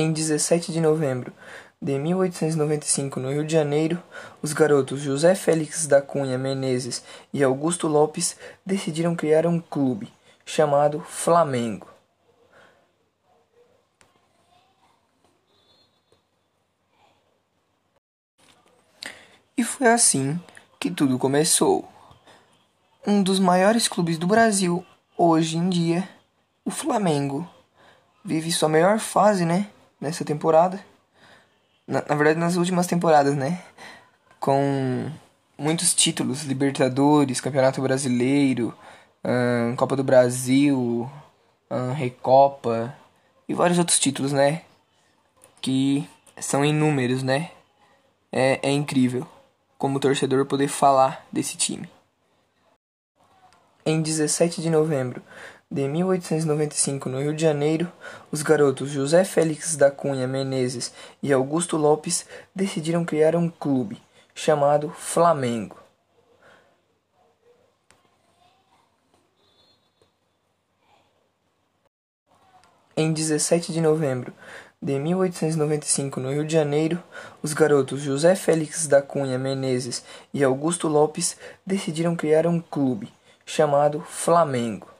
Em 17 de novembro de 1895, no Rio de Janeiro, os garotos José Félix da Cunha Menezes e Augusto Lopes decidiram criar um clube chamado Flamengo. E foi assim que tudo começou. Um dos maiores clubes do Brasil hoje em dia, o Flamengo, vive sua melhor fase, né? Nessa temporada. Na, na verdade, nas últimas temporadas, né? Com muitos títulos: Libertadores, Campeonato Brasileiro, hum, Copa do Brasil, hum, Recopa e vários outros títulos, né? Que são inúmeros, né? É, é incrível como torcedor poder falar desse time. Em 17 de novembro de 1895, no Rio de Janeiro, os garotos José Félix da Cunha Menezes e Augusto Lopes decidiram criar um clube chamado Flamengo. Em 17 de novembro de 1895, no Rio de Janeiro, os garotos José Félix da Cunha Menezes e Augusto Lopes decidiram criar um clube chamado Flamengo.